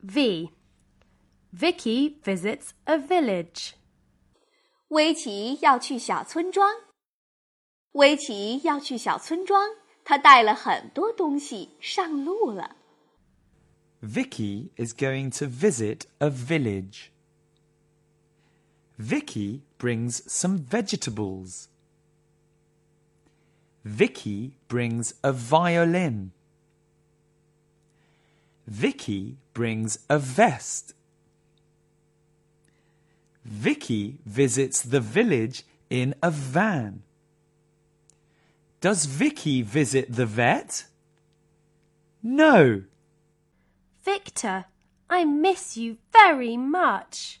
V. Vicky visits a village. 威奇要去小村庄。威奇要去小村庄，他带了很多东西上路了。Vicky is going to visit a village. Vicky brings some vegetables. Vicky brings a violin. Vicky brings a vest. Vicky visits the village in a van. Does Vicky visit the vet? No. Victor, I miss you very much.